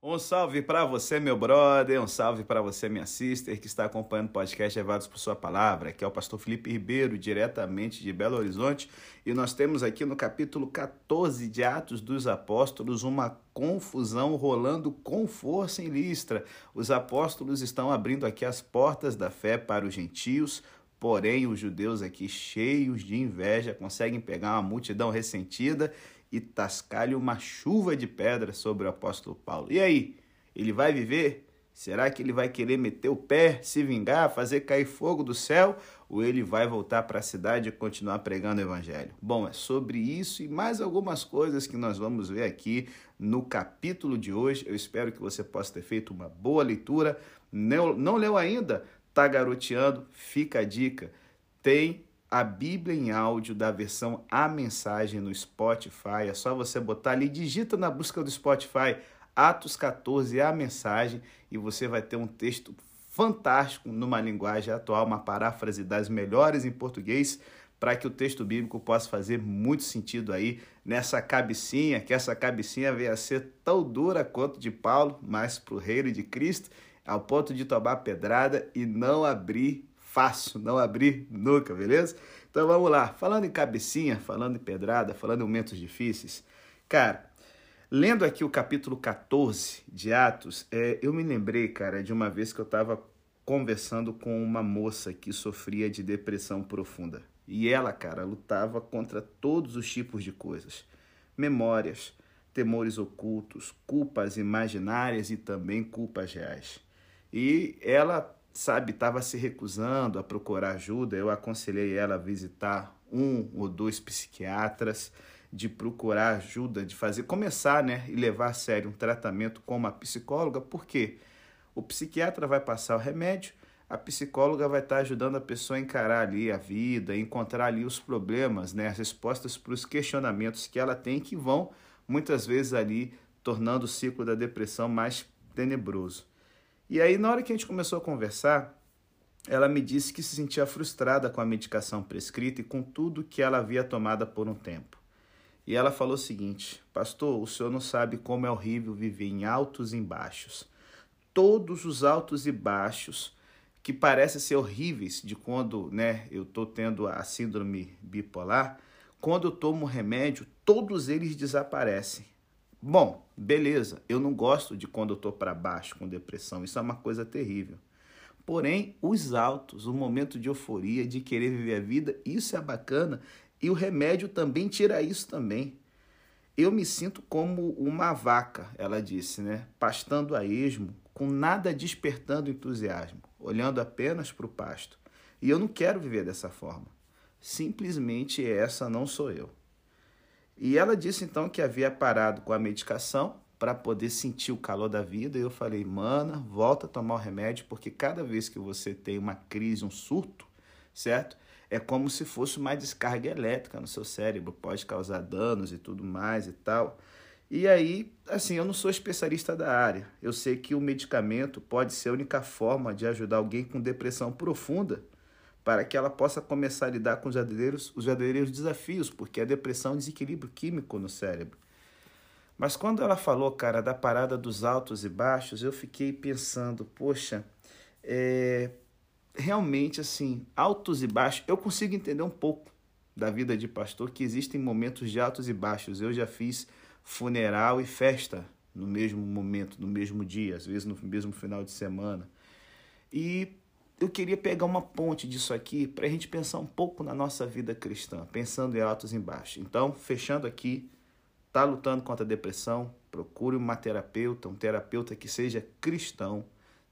Um salve para você, meu brother, um salve para você, minha sister, que está acompanhando o podcast Levados por Sua Palavra, que é o pastor Felipe Ribeiro, diretamente de Belo Horizonte, e nós temos aqui no capítulo 14 de Atos dos Apóstolos uma confusão rolando com força em Listra. Os apóstolos estão abrindo aqui as portas da fé para os gentios, porém os judeus aqui cheios de inveja conseguem pegar uma multidão ressentida e tascar-lhe uma chuva de pedra sobre o apóstolo Paulo. E aí, ele vai viver? Será que ele vai querer meter o pé, se vingar, fazer cair fogo do céu? Ou ele vai voltar para a cidade e continuar pregando o evangelho? Bom, é sobre isso e mais algumas coisas que nós vamos ver aqui no capítulo de hoje. Eu espero que você possa ter feito uma boa leitura. Não, não leu ainda? Tá garoteando? Fica a dica. Tem a Bíblia em áudio da versão A Mensagem no Spotify. É só você botar ali, digita na busca do Spotify Atos 14 A Mensagem e você vai ter um texto fantástico numa linguagem atual, uma paráfrase das melhores em português, para que o texto bíblico possa fazer muito sentido aí nessa cabecinha, que essa cabecinha venha a ser tão dura quanto de Paulo, mas para o reino de Cristo, ao ponto de tomar pedrada e não abrir fácil, não abrir nunca, beleza? Então vamos lá. Falando em cabecinha, falando em pedrada, falando em momentos difíceis, cara, lendo aqui o capítulo 14 de Atos, é, eu me lembrei, cara, de uma vez que eu estava conversando com uma moça que sofria de depressão profunda. E ela, cara, lutava contra todos os tipos de coisas: memórias, temores ocultos, culpas imaginárias e também culpas reais. E ela sabe, estava se recusando a procurar ajuda, eu aconselhei ela a visitar um ou dois psiquiatras, de procurar ajuda, de fazer, começar, né, e levar a sério um tratamento com uma psicóloga, porque o psiquiatra vai passar o remédio, a psicóloga vai estar ajudando a pessoa a encarar ali a vida, encontrar ali os problemas, né, as respostas para os questionamentos que ela tem que vão muitas vezes ali tornando o ciclo da depressão mais tenebroso. E aí, na hora que a gente começou a conversar, ela me disse que se sentia frustrada com a medicação prescrita e com tudo que ela havia tomado por um tempo. E ela falou o seguinte: Pastor, o senhor não sabe como é horrível viver em altos e baixos. Todos os altos e baixos que parecem ser horríveis de quando né, eu estou tendo a síndrome bipolar, quando eu tomo remédio, todos eles desaparecem. Bom, beleza, eu não gosto de quando eu estou para baixo com depressão, isso é uma coisa terrível. Porém, os altos, o momento de euforia, de querer viver a vida, isso é bacana e o remédio também tira isso também. Eu me sinto como uma vaca, ela disse, né? Pastando a esmo, com nada despertando entusiasmo, olhando apenas para o pasto. E eu não quero viver dessa forma. Simplesmente essa não sou eu. E ela disse então que havia parado com a medicação para poder sentir o calor da vida. E eu falei, mana, volta a tomar o remédio, porque cada vez que você tem uma crise, um surto, certo? É como se fosse uma descarga elétrica no seu cérebro, pode causar danos e tudo mais e tal. E aí, assim, eu não sou especialista da área. Eu sei que o medicamento pode ser a única forma de ajudar alguém com depressão profunda para que ela possa começar a lidar com os verdadeiros, os verdadeiros desafios, porque a depressão é um desequilíbrio químico no cérebro. Mas quando ela falou, cara, da parada dos altos e baixos, eu fiquei pensando, poxa, é, realmente assim, altos e baixos, eu consigo entender um pouco da vida de pastor que existem momentos de altos e baixos. Eu já fiz funeral e festa no mesmo momento, no mesmo dia, às vezes no mesmo final de semana. E eu queria pegar uma ponte disso aqui para a gente pensar um pouco na nossa vida cristã, pensando em altos e baixos. Então, fechando aqui, tá lutando contra a depressão, procure uma terapeuta, um terapeuta que seja cristão.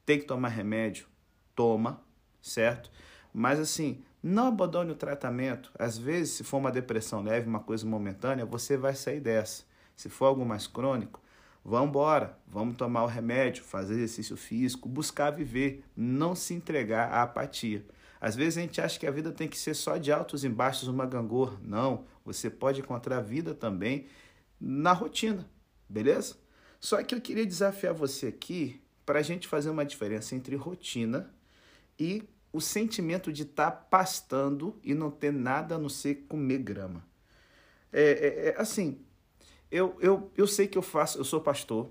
Tem que tomar remédio, toma, certo? Mas assim, não abandone o tratamento. Às vezes, se for uma depressão leve, uma coisa momentânea, você vai sair dessa. Se for algo mais crônico, Vamos embora, vamos tomar o remédio, fazer exercício físico, buscar viver, não se entregar à apatia. Às vezes a gente acha que a vida tem que ser só de altos e baixos, uma gangorra. Não, você pode encontrar vida também na rotina, beleza? Só que eu queria desafiar você aqui para a gente fazer uma diferença entre rotina e o sentimento de estar tá pastando e não ter nada a não ser comer grama. É, é, é assim, eu, eu, eu sei que eu faço, eu sou pastor,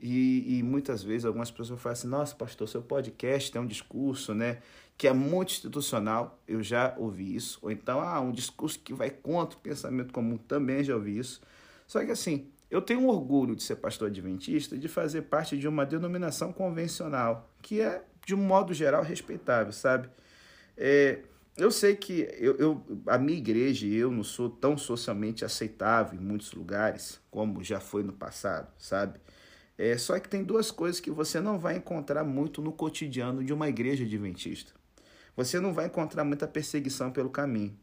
E, e, muitas vezes algumas pessoas falam assim: nossa, pastor, seu podcast tem um discurso, né? Que é muito institucional. Eu já ouvi isso. Ou então, ah, um discurso que vai contra o pensamento comum. Também já ouvi isso. Só que assim, eu tenho um orgulho de ser pastor adventista e de fazer parte de uma denominação convencional, que é, de um modo geral, respeitável, sabe? É, eu sei que eu, eu, a minha igreja e eu não sou tão socialmente aceitável em muitos lugares como já foi no passado, sabe? É, só que tem duas coisas que você não vai encontrar muito no cotidiano de uma igreja adventista. Você não vai encontrar muita perseguição pelo caminho.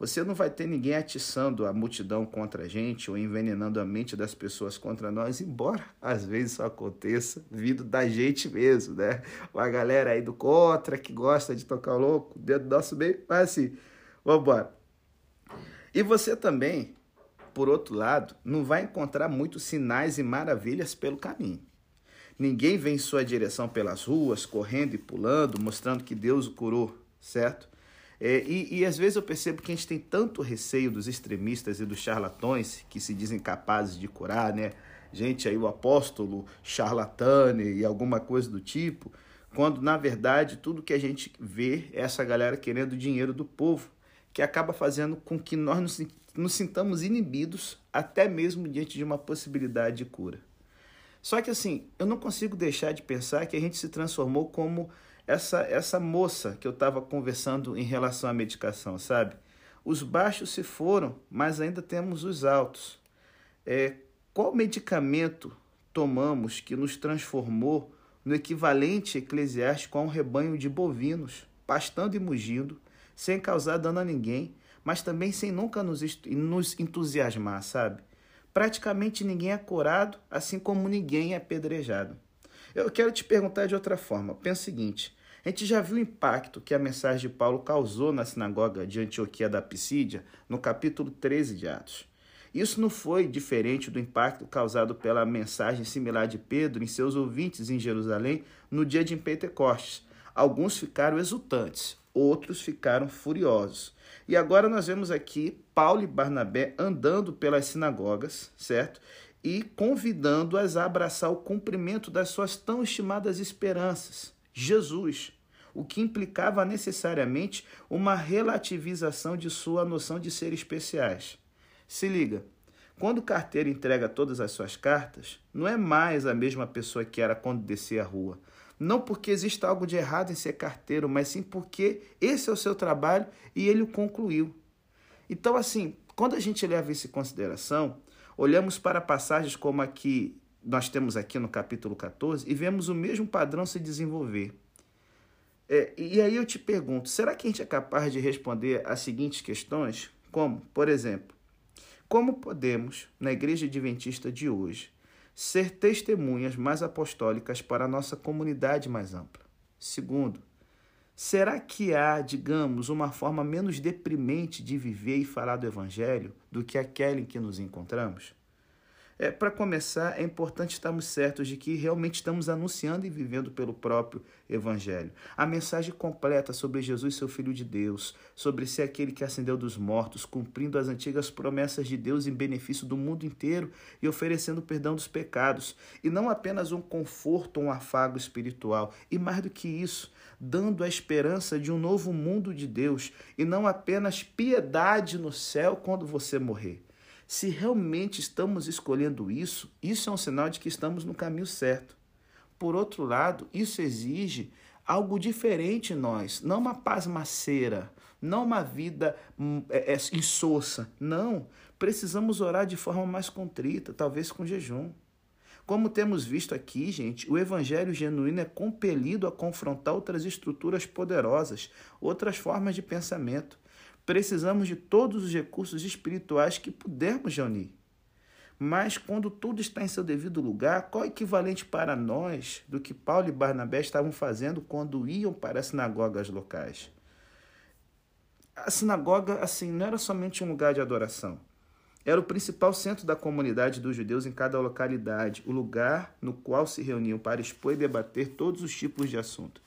Você não vai ter ninguém atiçando a multidão contra a gente ou envenenando a mente das pessoas contra nós, embora às vezes isso aconteça vindo da gente mesmo, né? Uma galera aí do contra que gosta de tocar louco dentro do nosso meio, mas assim, vamos embora. E você também por outro lado, não vai encontrar muitos sinais e maravilhas pelo caminho. Ninguém vem em sua direção pelas ruas, correndo e pulando, mostrando que Deus o curou, certo? É, e, e, às vezes eu percebo que a gente tem tanto receio dos extremistas e dos charlatões que se dizem capazes de curar, né? Gente aí, o apóstolo charlatane e alguma coisa do tipo, quando na verdade tudo que a gente vê é essa galera querendo dinheiro do povo, que acaba fazendo com que nós nos nos sintamos inibidos até mesmo diante de uma possibilidade de cura. Só que assim, eu não consigo deixar de pensar que a gente se transformou como essa essa moça que eu estava conversando em relação à medicação, sabe? Os baixos se foram, mas ainda temos os altos. É, qual medicamento tomamos que nos transformou no equivalente eclesiástico a um rebanho de bovinos, pastando e mugindo, sem causar dano a ninguém, mas também sem nunca nos, nos entusiasmar, sabe? Praticamente ninguém é curado, assim como ninguém é apedrejado. Eu quero te perguntar de outra forma. Pensa o seguinte: a gente já viu o impacto que a mensagem de Paulo causou na sinagoga de Antioquia da Pisídia, no capítulo 13 de Atos. Isso não foi diferente do impacto causado pela mensagem similar de Pedro em seus ouvintes em Jerusalém no dia de Pentecostes. Alguns ficaram exultantes, outros ficaram furiosos. E agora nós vemos aqui Paulo e Barnabé andando pelas sinagogas, certo? E convidando-as a abraçar o cumprimento das suas tão estimadas esperanças, Jesus, o que implicava necessariamente uma relativização de sua noção de ser especiais. Se liga, quando o carteiro entrega todas as suas cartas, não é mais a mesma pessoa que era quando descia a rua. Não porque exista algo de errado em ser carteiro, mas sim porque esse é o seu trabalho e ele o concluiu. Então, assim, quando a gente leva isso em consideração, olhamos para passagens como a que nós temos aqui no capítulo 14 e vemos o mesmo padrão se desenvolver. É, e aí eu te pergunto, será que a gente é capaz de responder as seguintes questões? Como, por exemplo, como podemos, na igreja adventista de hoje, ser testemunhas mais apostólicas para a nossa comunidade mais ampla. Segundo, será que há, digamos, uma forma menos deprimente de viver e falar do Evangelho do que aquela em que nos encontramos? É, Para começar, é importante estarmos certos de que realmente estamos anunciando e vivendo pelo próprio Evangelho. A mensagem completa sobre Jesus, seu Filho de Deus, sobre ser aquele que ascendeu dos mortos, cumprindo as antigas promessas de Deus em benefício do mundo inteiro e oferecendo perdão dos pecados. E não apenas um conforto, um afago espiritual, e mais do que isso, dando a esperança de um novo mundo de Deus e não apenas piedade no céu quando você morrer. Se realmente estamos escolhendo isso, isso é um sinal de que estamos no caminho certo. Por outro lado, isso exige algo diferente em nós, não uma pasmaceira, não uma vida hum, é, é, insossa. Não, precisamos orar de forma mais contrita, talvez com jejum. Como temos visto aqui, gente, o evangelho genuíno é compelido a confrontar outras estruturas poderosas, outras formas de pensamento. Precisamos de todos os recursos espirituais que pudermos reunir. Mas quando tudo está em seu devido lugar, qual é o equivalente para nós do que Paulo e Barnabé estavam fazendo quando iam para as sinagogas locais? A sinagoga, assim, não era somente um lugar de adoração. Era o principal centro da comunidade dos judeus em cada localidade, o lugar no qual se reuniam para expor e debater todos os tipos de assunto.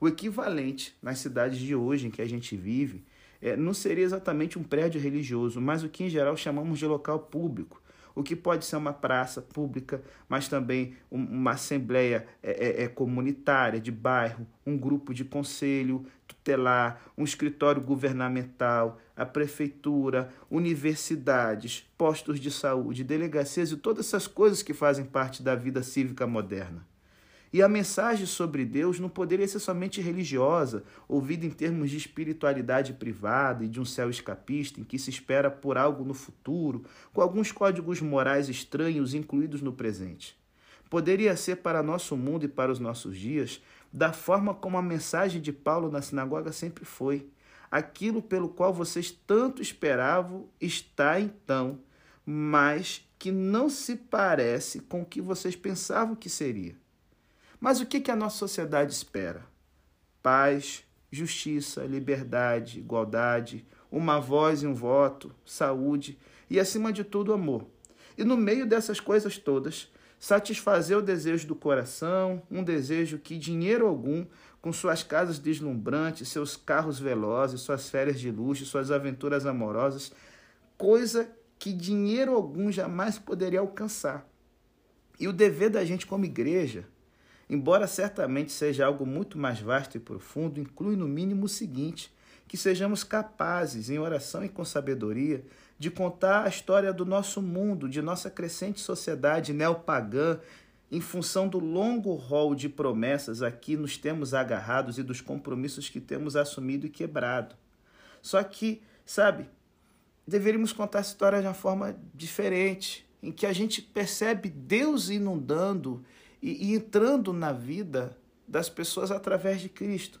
O equivalente nas cidades de hoje em que a gente vive é, não seria exatamente um prédio religioso, mas o que em geral chamamos de local público, o que pode ser uma praça pública, mas também uma assembleia é, é, é, comunitária de bairro, um grupo de conselho tutelar, um escritório governamental, a prefeitura, universidades, postos de saúde, delegacias e todas essas coisas que fazem parte da vida cívica moderna. E a mensagem sobre Deus não poderia ser somente religiosa, ouvida em termos de espiritualidade privada e de um céu escapista em que se espera por algo no futuro, com alguns códigos morais estranhos incluídos no presente. Poderia ser para nosso mundo e para os nossos dias, da forma como a mensagem de Paulo na sinagoga sempre foi. Aquilo pelo qual vocês tanto esperavam está então, mas que não se parece com o que vocês pensavam que seria. Mas o que a nossa sociedade espera? Paz, justiça, liberdade, igualdade, uma voz e um voto, saúde e, acima de tudo, amor. E no meio dessas coisas todas, satisfazer o desejo do coração, um desejo que dinheiro algum, com suas casas deslumbrantes, seus carros velozes, suas férias de luxo, suas aventuras amorosas, coisa que dinheiro algum jamais poderia alcançar. E o dever da gente como igreja embora certamente seja algo muito mais vasto e profundo, inclui no mínimo o seguinte: que sejamos capazes, em oração e com sabedoria, de contar a história do nosso mundo, de nossa crescente sociedade neopagã, em função do longo rol de promessas a que nos temos agarrados e dos compromissos que temos assumido e quebrado. Só que, sabe, deveríamos contar a história de uma forma diferente, em que a gente percebe Deus inundando e, e entrando na vida das pessoas através de Cristo.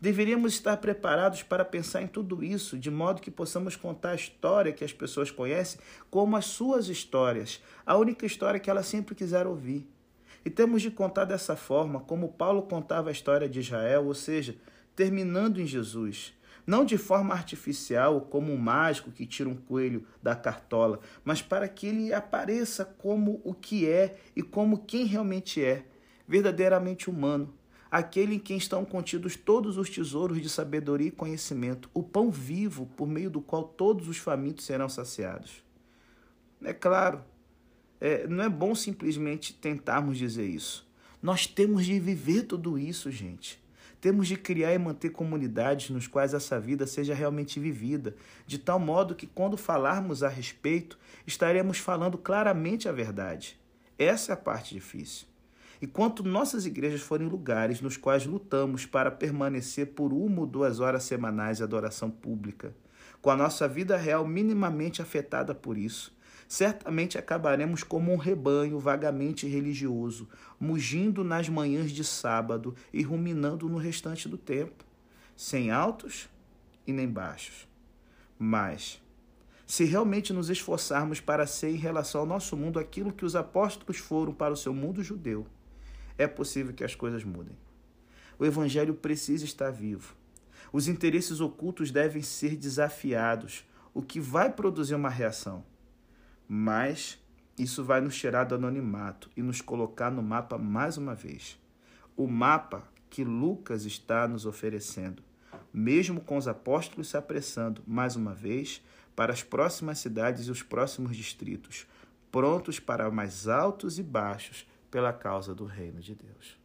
Deveríamos estar preparados para pensar em tudo isso, de modo que possamos contar a história que as pessoas conhecem como as suas histórias, a única história que elas sempre quiseram ouvir. E temos de contar dessa forma, como Paulo contava a história de Israel, ou seja, terminando em Jesus, não de forma artificial, como um mágico que tira um coelho da cartola, mas para que ele apareça como o que é e como quem realmente é, verdadeiramente humano, aquele em quem estão contidos todos os tesouros de sabedoria e conhecimento, o pão vivo por meio do qual todos os famintos serão saciados. É claro, é, não é bom simplesmente tentarmos dizer isso. Nós temos de viver tudo isso, gente. Temos de criar e manter comunidades nos quais essa vida seja realmente vivida, de tal modo que, quando falarmos a respeito, estaremos falando claramente a verdade. Essa é a parte difícil. Enquanto nossas igrejas forem lugares nos quais lutamos para permanecer por uma ou duas horas semanais de adoração pública, com a nossa vida real minimamente afetada por isso, certamente acabaremos como um rebanho vagamente religioso, mugindo nas manhãs de sábado e ruminando no restante do tempo, sem altos e nem baixos. Mas, se realmente nos esforçarmos para ser em relação ao nosso mundo aquilo que os apóstolos foram para o seu mundo judeu, é possível que as coisas mudem. O evangelho precisa estar vivo. Os interesses ocultos devem ser desafiados, o que vai produzir uma reação mas isso vai nos tirar do anonimato e nos colocar no mapa mais uma vez. O mapa que Lucas está nos oferecendo, mesmo com os apóstolos se apressando mais uma vez para as próximas cidades e os próximos distritos, prontos para mais altos e baixos pela causa do reino de Deus.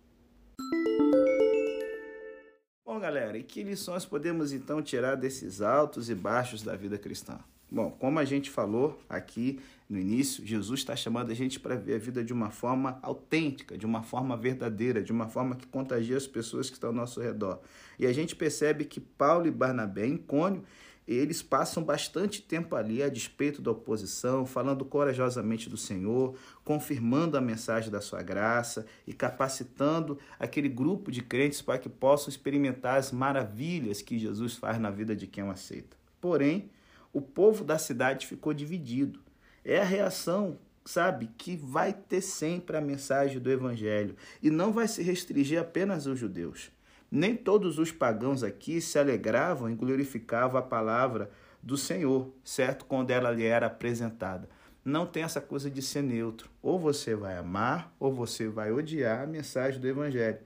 Bom, galera, e que lições podemos então tirar desses altos e baixos da vida cristã? Bom, como a gente falou aqui no início, Jesus está chamando a gente para ver a vida de uma forma autêntica, de uma forma verdadeira, de uma forma que contagia as pessoas que estão ao nosso redor. E a gente percebe que Paulo e Barnabé, em Cônio, eles passam bastante tempo ali a despeito da oposição, falando corajosamente do Senhor, confirmando a mensagem da sua graça e capacitando aquele grupo de crentes para que possam experimentar as maravilhas que Jesus faz na vida de quem o aceita. Porém, o povo da cidade ficou dividido. É a reação, sabe, que vai ter sempre a mensagem do evangelho e não vai se restringir apenas aos judeus. Nem todos os pagãos aqui se alegravam e glorificavam a palavra do Senhor, certo? Quando ela lhe era apresentada. Não tem essa coisa de ser neutro. Ou você vai amar, ou você vai odiar a mensagem do Evangelho.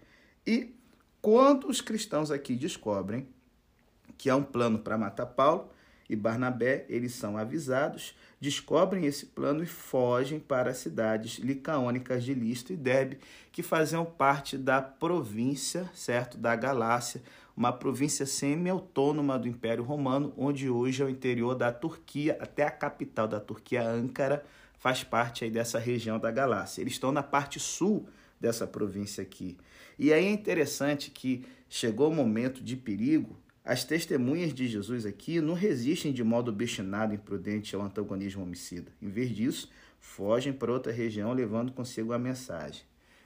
E quando os cristãos aqui descobrem que há um plano para matar Paulo, e Barnabé, eles são avisados, descobrem esse plano e fogem para as cidades licaônicas de Listra e Derbe, que faziam parte da província, certo, da Galácia, uma província semi-autônoma do Império Romano, onde hoje é o interior da Turquia, até a capital da Turquia, Ankara, faz parte aí dessa região da Galácia. Eles estão na parte sul dessa província aqui. E aí é interessante que chegou o momento de perigo, as testemunhas de Jesus aqui não resistem de modo obstinado e imprudente ao antagonismo homicida. Em vez disso, fogem para outra região levando consigo a mensagem.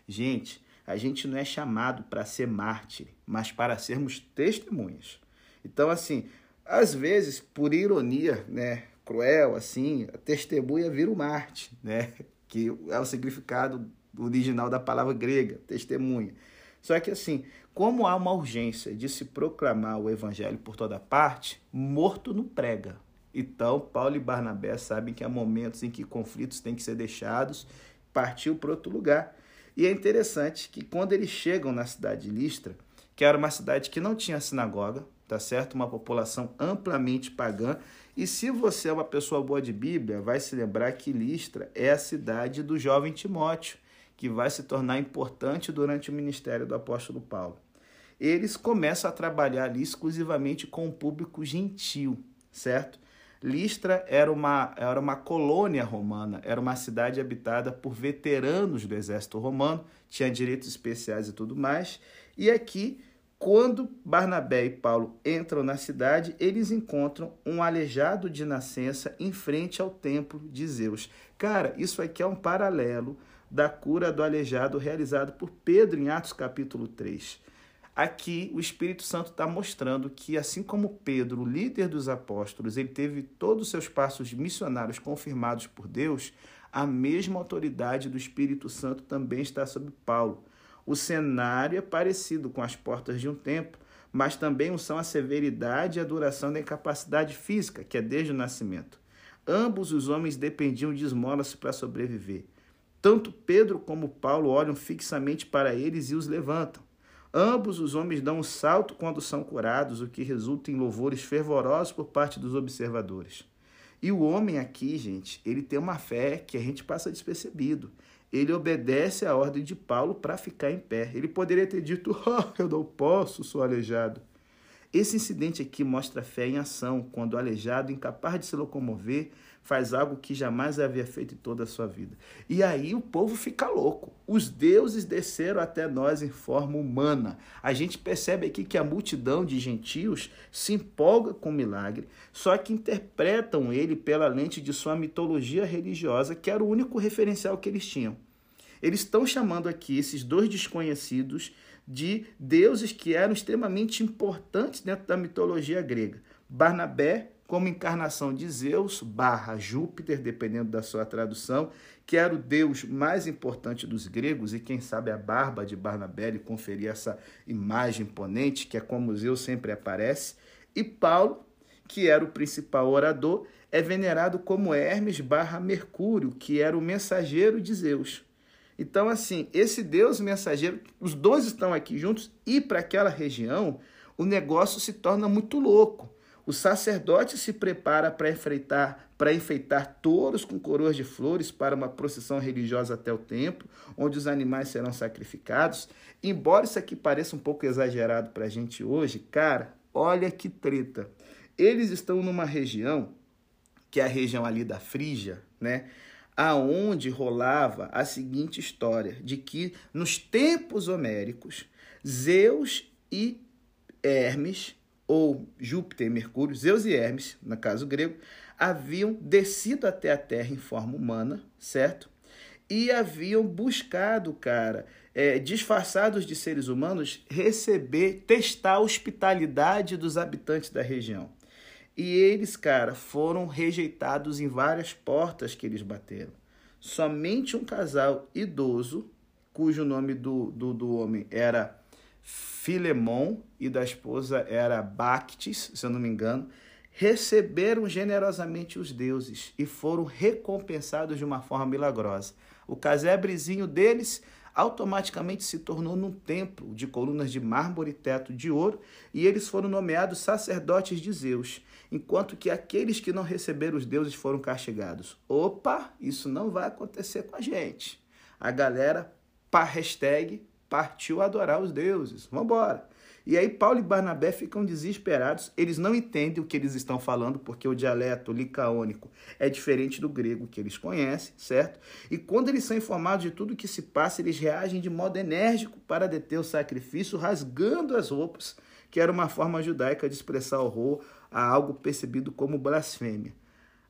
Gente, a gente não é chamado para ser mártir, mas para sermos testemunhas. Então, assim, às vezes, por ironia, né, cruel, assim, a testemunha vira o mártir, né, que é o significado original da palavra grega, testemunha. Só que assim, como há uma urgência de se proclamar o evangelho por toda parte, morto não prega. Então, Paulo e Barnabé sabem que há momentos em que conflitos têm que ser deixados, partiu para outro lugar. E é interessante que quando eles chegam na cidade de Listra, que era uma cidade que não tinha sinagoga, tá certo? Uma população amplamente pagã. E se você é uma pessoa boa de Bíblia, vai se lembrar que Listra é a cidade do jovem Timóteo que vai se tornar importante durante o ministério do apóstolo Paulo. Eles começam a trabalhar ali exclusivamente com o público gentil, certo? Listra era uma, era uma colônia romana, era uma cidade habitada por veteranos do exército romano, tinha direitos especiais e tudo mais. E aqui, quando Barnabé e Paulo entram na cidade, eles encontram um aleijado de nascença em frente ao templo de Zeus. Cara, isso aqui é um paralelo da cura do aleijado realizado por Pedro em Atos capítulo 3. Aqui o Espírito Santo está mostrando que, assim como Pedro, líder dos apóstolos, ele teve todos os seus passos missionários confirmados por Deus, a mesma autoridade do Espírito Santo também está sobre Paulo. O cenário é parecido com as portas de um templo, mas também são a severidade e a duração da incapacidade física, que é desde o nascimento. Ambos os homens dependiam de esmolas para sobreviver. Tanto Pedro como Paulo olham fixamente para eles e os levantam. Ambos os homens dão um salto quando são curados, o que resulta em louvores fervorosos por parte dos observadores. E o homem aqui, gente, ele tem uma fé que a gente passa despercebido. Ele obedece à ordem de Paulo para ficar em pé. Ele poderia ter dito: oh, Eu não posso, sou aleijado. Esse incidente aqui mostra fé em ação, quando o aleijado, incapaz de se locomover, faz algo que jamais havia feito em toda a sua vida. E aí o povo fica louco. Os deuses desceram até nós em forma humana. A gente percebe aqui que a multidão de gentios se empolga com o milagre, só que interpretam ele pela lente de sua mitologia religiosa, que era o único referencial que eles tinham. Eles estão chamando aqui esses dois desconhecidos de deuses que eram extremamente importantes dentro da mitologia grega. Barnabé, como encarnação de Zeus, barra Júpiter, dependendo da sua tradução, que era o deus mais importante dos gregos, e quem sabe a barba de Barnabé lhe conferia essa imagem imponente, que é como Zeus sempre aparece. E Paulo, que era o principal orador, é venerado como Hermes barra Mercúrio, que era o mensageiro de Zeus. Então, assim, esse Deus mensageiro, os dois estão aqui juntos e para aquela região, o negócio se torna muito louco. O sacerdote se prepara para enfeitar, para enfeitar touros com coroas de flores para uma procissão religiosa até o templo, onde os animais serão sacrificados. Embora isso aqui pareça um pouco exagerado para a gente hoje, cara, olha que treta. Eles estão numa região, que é a região ali da Frígia, né? aonde rolava a seguinte história, de que nos tempos homéricos, Zeus e Hermes, ou Júpiter Mercúrio, Zeus e Hermes, no caso grego, haviam descido até a Terra em forma humana, certo? E haviam buscado, cara, é, disfarçados de seres humanos, receber, testar a hospitalidade dos habitantes da região. E eles, cara, foram rejeitados em várias portas que eles bateram. Somente um casal idoso, cujo nome do, do, do homem era Filemon e da esposa era Bactis, se eu não me engano, receberam generosamente os deuses e foram recompensados de uma forma milagrosa. O casebrezinho deles automaticamente se tornou num templo de colunas de mármore e teto de ouro, e eles foram nomeados sacerdotes de Zeus, enquanto que aqueles que não receberam os deuses foram castigados. Opa, isso não vai acontecer com a gente. A galera, pa hashtag, partiu adorar os deuses. Vamos embora. E aí Paulo e Barnabé ficam desesperados, eles não entendem o que eles estão falando, porque o dialeto licaônico é diferente do grego que eles conhecem, certo? E quando eles são informados de tudo o que se passa, eles reagem de modo enérgico para deter o sacrifício, rasgando as roupas, que era uma forma judaica de expressar horror a algo percebido como blasfêmia.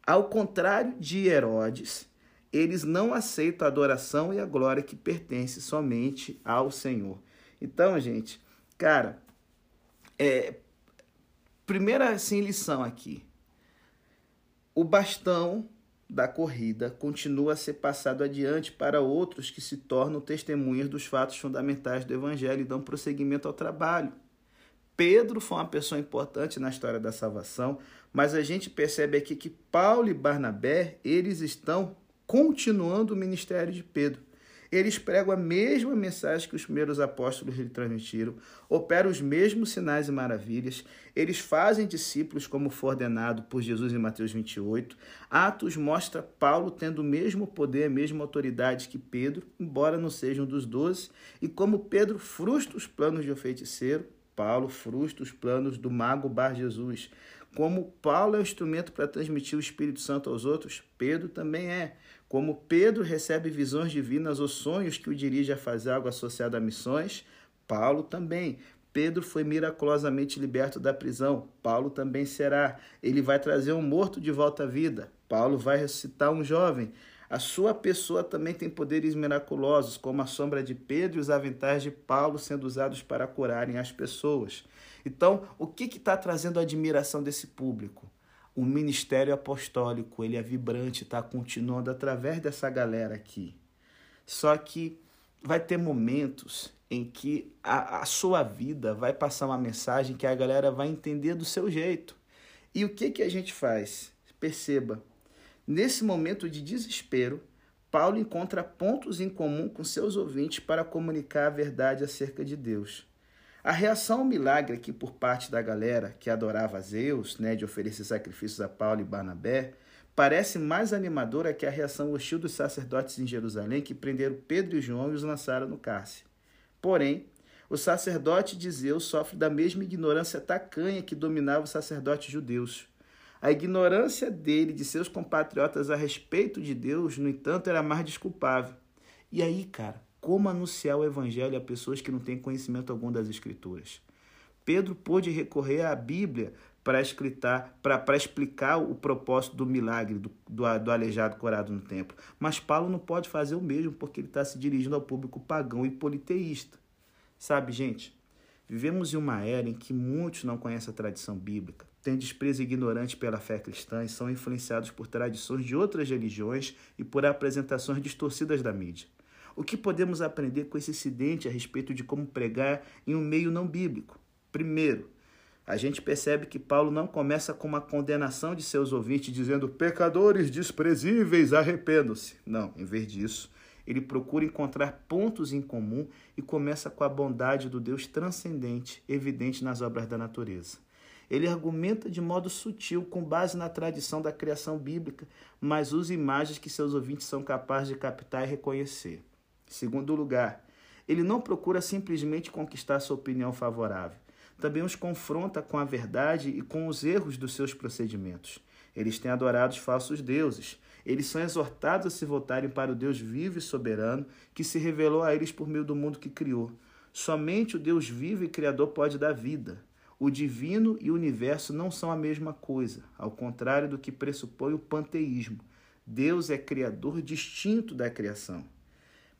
Ao contrário de Herodes, eles não aceitam a adoração e a glória que pertence somente ao Senhor. Então, gente, cara, é, primeira assim, lição aqui. O bastão da corrida continua a ser passado adiante para outros que se tornam testemunhas dos fatos fundamentais do Evangelho e dão prosseguimento ao trabalho. Pedro foi uma pessoa importante na história da salvação, mas a gente percebe aqui que Paulo e Barnabé, eles estão continuando o ministério de Pedro eles pregam a mesma mensagem que os primeiros apóstolos lhe transmitiram, operam os mesmos sinais e maravilhas, eles fazem discípulos como foi ordenado por Jesus em Mateus 28. Atos mostra Paulo tendo o mesmo poder, a mesma autoridade que Pedro, embora não sejam dos doze, e como Pedro frustra os planos de um feiticeiro, Paulo frustra os planos do mago Bar Jesus. Como Paulo é o instrumento para transmitir o Espírito Santo aos outros, Pedro também é. Como Pedro recebe visões divinas ou sonhos que o dirige a fazer algo associado a missões, Paulo também. Pedro foi miraculosamente liberto da prisão. Paulo também será. Ele vai trazer um morto de volta à vida. Paulo vai ressuscitar um jovem. A sua pessoa também tem poderes miraculosos, como a sombra de Pedro e os aventais de Paulo sendo usados para curarem as pessoas. Então, o que está trazendo a admiração desse público? O ministério apostólico, ele é vibrante, está continuando através dessa galera aqui. Só que vai ter momentos em que a, a sua vida vai passar uma mensagem que a galera vai entender do seu jeito. E o que, que a gente faz? Perceba, nesse momento de desespero, Paulo encontra pontos em comum com seus ouvintes para comunicar a verdade acerca de Deus. A reação ao milagre aqui por parte da galera que adorava Zeus, né, de oferecer sacrifícios a Paulo e Barnabé, parece mais animadora que a reação hostil dos sacerdotes em Jerusalém que prenderam Pedro e João e os lançaram no cárcere. Porém, o sacerdote de Zeus sofre da mesma ignorância tacanha que dominava os sacerdotes judeus. A ignorância dele de seus compatriotas a respeito de Deus, no entanto, era mais desculpável. E aí, cara, como anunciar o evangelho a pessoas que não têm conhecimento algum das escrituras. Pedro pôde recorrer à Bíblia para explicar o propósito do milagre do, do, do aleijado curado no templo. Mas Paulo não pode fazer o mesmo porque ele está se dirigindo ao público pagão e politeísta. Sabe, gente, vivemos em uma era em que muitos não conhecem a tradição bíblica, têm desprezo ignorante pela fé cristã e são influenciados por tradições de outras religiões e por apresentações distorcidas da mídia. O que podemos aprender com esse incidente a respeito de como pregar em um meio não bíblico? Primeiro, a gente percebe que Paulo não começa com uma condenação de seus ouvintes dizendo pecadores desprezíveis, arrependam-se. Não, em vez disso, ele procura encontrar pontos em comum e começa com a bondade do Deus transcendente, evidente nas obras da natureza. Ele argumenta de modo sutil, com base na tradição da criação bíblica, mas usa imagens que seus ouvintes são capazes de captar e reconhecer. Segundo lugar, ele não procura simplesmente conquistar sua opinião favorável. Também os confronta com a verdade e com os erros dos seus procedimentos. Eles têm adorado os falsos deuses. Eles são exortados a se voltarem para o Deus vivo e soberano que se revelou a eles por meio do mundo que criou. Somente o Deus vivo e criador pode dar vida. O divino e o universo não são a mesma coisa, ao contrário do que pressupõe o panteísmo. Deus é criador distinto da criação.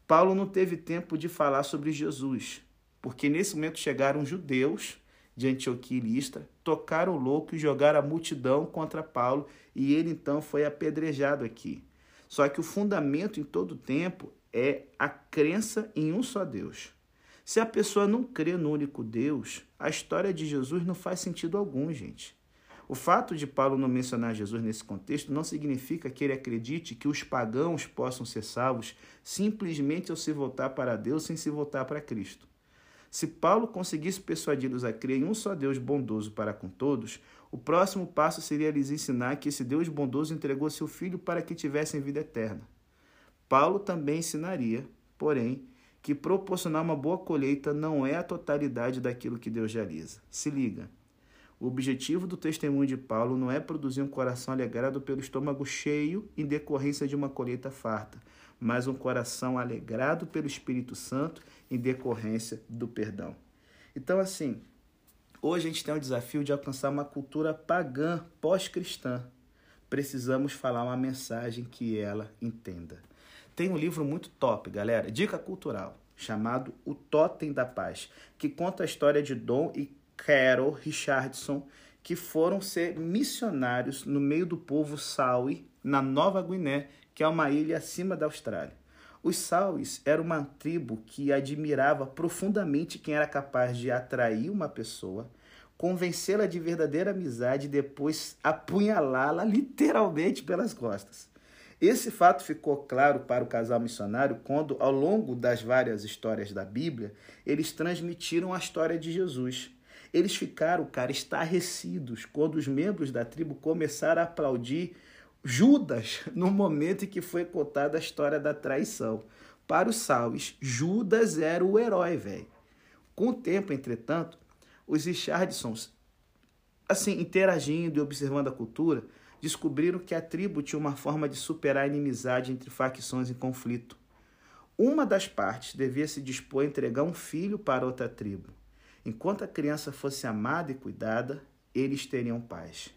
Paulo não teve tempo de falar sobre Jesus, porque nesse momento chegaram judeus de Antioquia e Listra, tocaram o louco e jogaram a multidão contra Paulo, e ele então foi apedrejado aqui. Só que o fundamento em todo tempo é a crença em um só Deus. Se a pessoa não crê no único Deus, a história de Jesus não faz sentido algum, gente. O fato de Paulo não mencionar Jesus nesse contexto não significa que ele acredite que os pagãos possam ser salvos simplesmente ao se voltar para Deus sem se voltar para Cristo. Se Paulo conseguisse persuadi-los a crer em um só Deus bondoso para com todos, o próximo passo seria lhes ensinar que esse Deus bondoso entregou seu filho para que tivessem vida eterna. Paulo também ensinaria, porém, que proporcionar uma boa colheita não é a totalidade daquilo que Deus realiza. Se liga. O objetivo do testemunho de Paulo não é produzir um coração alegrado pelo estômago cheio em decorrência de uma colheita farta, mas um coração alegrado pelo Espírito Santo em decorrência do perdão. Então, assim, hoje a gente tem o desafio de alcançar uma cultura pagã, pós-cristã. Precisamos falar uma mensagem que ela entenda. Tem um livro muito top, galera, dica cultural, chamado O Totem da Paz, que conta a história de Dom e Carol Richardson, que foram ser missionários no meio do povo Saui, na Nova Guiné, que é uma ilha acima da Austrália. Os Sauis eram uma tribo que admirava profundamente quem era capaz de atrair uma pessoa, convencê-la de verdadeira amizade e depois apunhalá-la literalmente pelas costas. Esse fato ficou claro para o casal missionário quando, ao longo das várias histórias da Bíblia, eles transmitiram a história de Jesus. Eles ficaram, cara, estarrecidos quando os membros da tribo começaram a aplaudir Judas no momento em que foi contada a história da traição. Para os salves, Judas era o herói, velho. Com o tempo, entretanto, os Richardsons, assim, interagindo e observando a cultura, descobriram que a tribo tinha uma forma de superar a inimizade entre facções em conflito. Uma das partes devia se dispor a entregar um filho para outra tribo. Enquanto a criança fosse amada e cuidada, eles teriam paz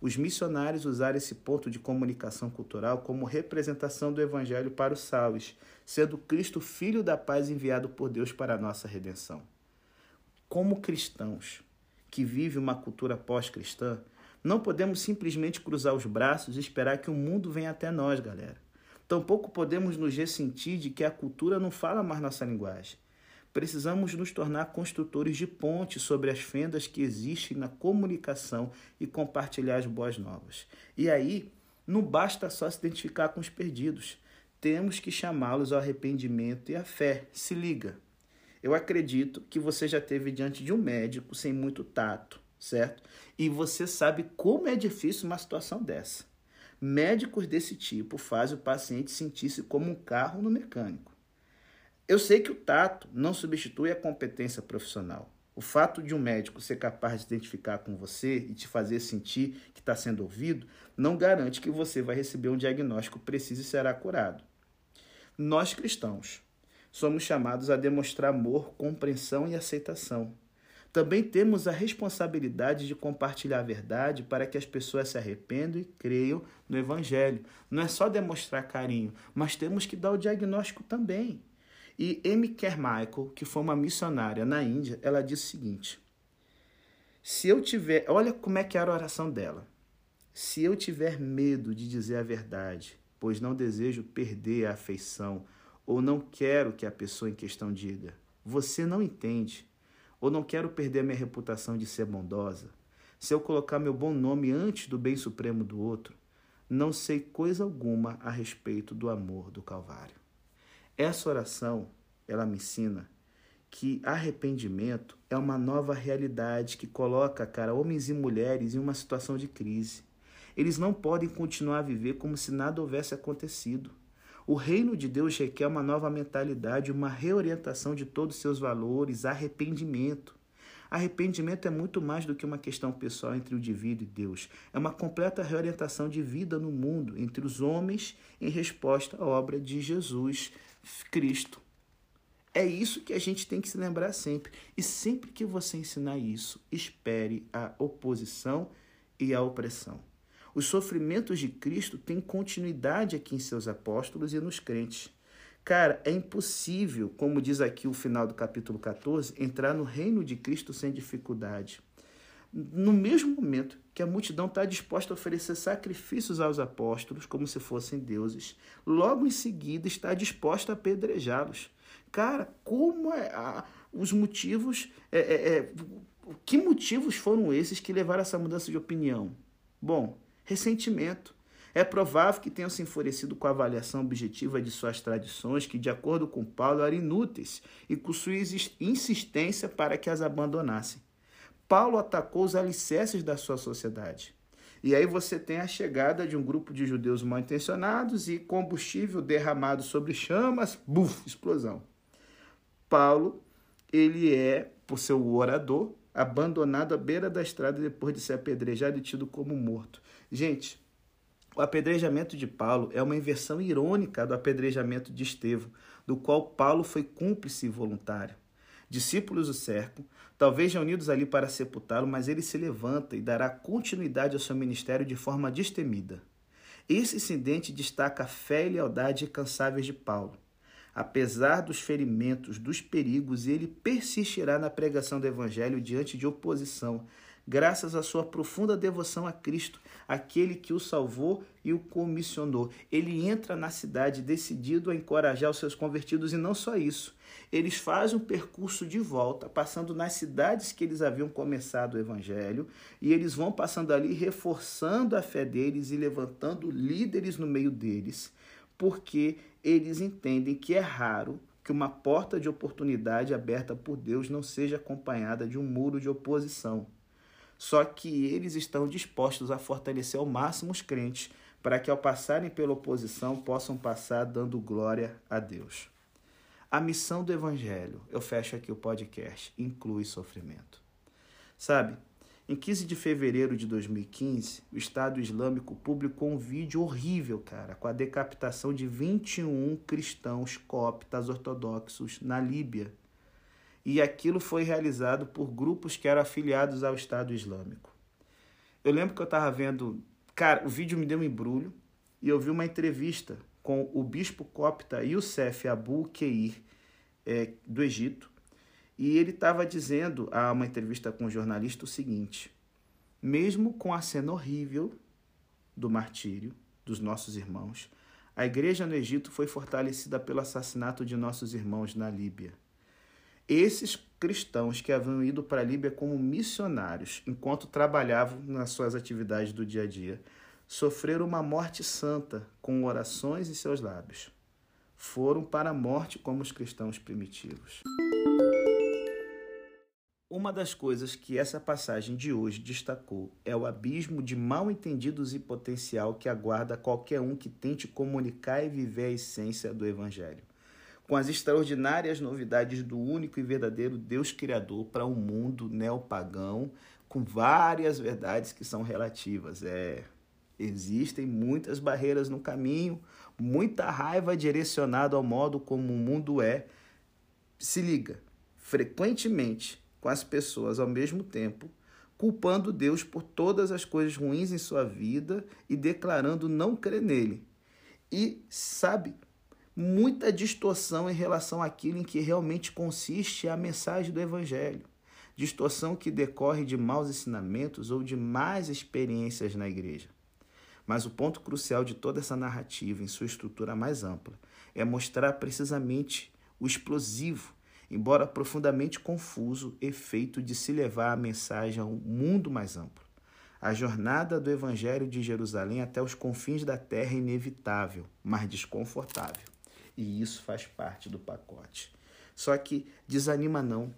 os missionários usaram esse ponto de comunicação cultural como representação do evangelho para os salves, sendo Cristo filho da paz enviado por Deus para a nossa redenção. Como cristãos que vivem uma cultura pós-cristã, não podemos simplesmente cruzar os braços e esperar que o mundo venha até nós, galera. Tampouco podemos nos ressentir de que a cultura não fala mais nossa linguagem. Precisamos nos tornar construtores de pontes sobre as fendas que existem na comunicação e compartilhar as boas novas. E aí, não basta só se identificar com os perdidos. Temos que chamá-los ao arrependimento e à fé. Se liga. Eu acredito que você já esteve diante de um médico sem muito tato, certo? E você sabe como é difícil uma situação dessa. Médicos desse tipo fazem o paciente sentir-se como um carro no mecânico. Eu sei que o tato não substitui a competência profissional. O fato de um médico ser capaz de identificar com você e te fazer sentir que está sendo ouvido não garante que você vai receber um diagnóstico preciso e será curado. Nós cristãos somos chamados a demonstrar amor, compreensão e aceitação. Também temos a responsabilidade de compartilhar a verdade para que as pessoas se arrependam e creiam no Evangelho. Não é só demonstrar carinho, mas temos que dar o diagnóstico também. E M. Carmichael, que foi uma missionária na Índia, ela disse o seguinte: Se eu tiver, olha como é que era a oração dela. Se eu tiver medo de dizer a verdade, pois não desejo perder a afeição ou não quero que a pessoa em questão diga, você não entende, ou não quero perder a minha reputação de ser bondosa, se eu colocar meu bom nome antes do bem supremo do outro, não sei coisa alguma a respeito do amor do Calvário. Essa oração, ela me ensina que arrependimento é uma nova realidade que coloca, cara, homens e mulheres em uma situação de crise. Eles não podem continuar a viver como se nada houvesse acontecido. O reino de Deus requer uma nova mentalidade, uma reorientação de todos os seus valores, arrependimento. Arrependimento é muito mais do que uma questão pessoal entre o indivíduo e Deus. É uma completa reorientação de vida no mundo entre os homens em resposta à obra de Jesus Cristo. É isso que a gente tem que se lembrar sempre. E sempre que você ensinar isso, espere a oposição e a opressão. Os sofrimentos de Cristo têm continuidade aqui em seus apóstolos e nos crentes. Cara, é impossível, como diz aqui o final do capítulo 14, entrar no reino de Cristo sem dificuldade. No mesmo momento que a multidão está disposta a oferecer sacrifícios aos apóstolos, como se fossem deuses, logo em seguida está disposta a apedrejá-los. Cara, como é, a, os motivos é, é, é que motivos foram esses que levaram a essa mudança de opinião? Bom, ressentimento. É provável que tenham se enfurecido com a avaliação objetiva de suas tradições, que, de acordo com Paulo, eram inúteis, e com sua insistência para que as abandonassem. Paulo atacou os alicerces da sua sociedade. E aí você tem a chegada de um grupo de judeus mal intencionados e combustível derramado sobre chamas, buf, explosão. Paulo, ele é, por seu orador, abandonado à beira da estrada depois de ser apedrejado e tido como morto. Gente, o apedrejamento de Paulo é uma inversão irônica do apedrejamento de Estevão, do qual Paulo foi cúmplice voluntário. Discípulos o cercam, talvez reunidos ali para sepultá-lo, mas ele se levanta e dará continuidade ao seu ministério de forma destemida. Esse incidente destaca a fé e lealdade incansáveis de Paulo. Apesar dos ferimentos, dos perigos, ele persistirá na pregação do Evangelho diante de oposição, graças à sua profunda devoção a Cristo, aquele que o salvou e o comissionou. Ele entra na cidade decidido a encorajar os seus convertidos e não só isso. Eles fazem um percurso de volta, passando nas cidades que eles haviam começado o evangelho, e eles vão passando ali reforçando a fé deles e levantando líderes no meio deles, porque eles entendem que é raro que uma porta de oportunidade aberta por Deus não seja acompanhada de um muro de oposição. Só que eles estão dispostos a fortalecer ao máximo os crentes, para que ao passarem pela oposição possam passar dando glória a Deus. A missão do Evangelho, eu fecho aqui o podcast, inclui sofrimento. Sabe, em 15 de fevereiro de 2015, o Estado Islâmico publicou um vídeo horrível, cara, com a decapitação de 21 cristãos coptas ortodoxos na Líbia e aquilo foi realizado por grupos que eram afiliados ao Estado Islâmico. Eu lembro que eu estava vendo, cara, o vídeo me deu um embrulho e eu vi uma entrevista com o bispo copta Youssef Abu Keir, é, do Egito, e ele estava dizendo a uma entrevista com um jornalista o seguinte: mesmo com a cena horrível do martírio dos nossos irmãos, a igreja no Egito foi fortalecida pelo assassinato de nossos irmãos na Líbia. Esses cristãos que haviam ido para a Líbia como missionários, enquanto trabalhavam nas suas atividades do dia a dia, sofreram uma morte santa com orações em seus lábios. Foram para a morte como os cristãos primitivos. Uma das coisas que essa passagem de hoje destacou é o abismo de mal entendidos e potencial que aguarda qualquer um que tente comunicar e viver a essência do Evangelho com as extraordinárias novidades do único e verdadeiro Deus Criador para um mundo neopagão, com várias verdades que são relativas. É, existem muitas barreiras no caminho, muita raiva direcionada ao modo como o mundo é. Se liga, frequentemente com as pessoas ao mesmo tempo, culpando Deus por todas as coisas ruins em sua vida e declarando não crer nele. E sabe, muita distorção em relação àquilo em que realmente consiste a mensagem do Evangelho. Distorção que decorre de maus ensinamentos ou de más experiências na igreja. Mas o ponto crucial de toda essa narrativa, em sua estrutura mais ampla, é mostrar precisamente o explosivo, embora profundamente confuso, efeito de se levar a mensagem a um mundo mais amplo. A jornada do Evangelho de Jerusalém até os confins da terra é inevitável, mas desconfortável e isso faz parte do pacote. Só que desanima não.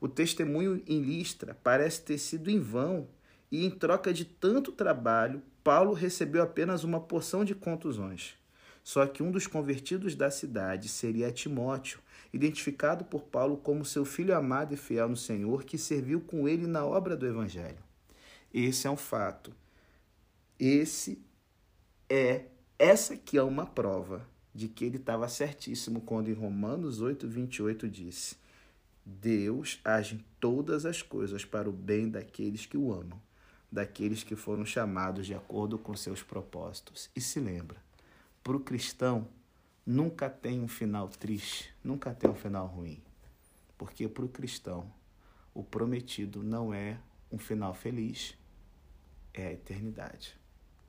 O testemunho em Listra parece ter sido em vão e em troca de tanto trabalho, Paulo recebeu apenas uma porção de contusões. Só que um dos convertidos da cidade seria Timóteo, identificado por Paulo como seu filho amado e fiel no Senhor, que serviu com ele na obra do Evangelho. Esse é um fato. Esse é, essa aqui é uma prova de que ele estava certíssimo quando em Romanos 8, 28 disse: Deus age em todas as coisas para o bem daqueles que o amam, daqueles que foram chamados de acordo com seus propósitos. E se lembra, para o cristão nunca tem um final triste, nunca tem um final ruim. Porque para o cristão, o prometido não é um final feliz, é a eternidade.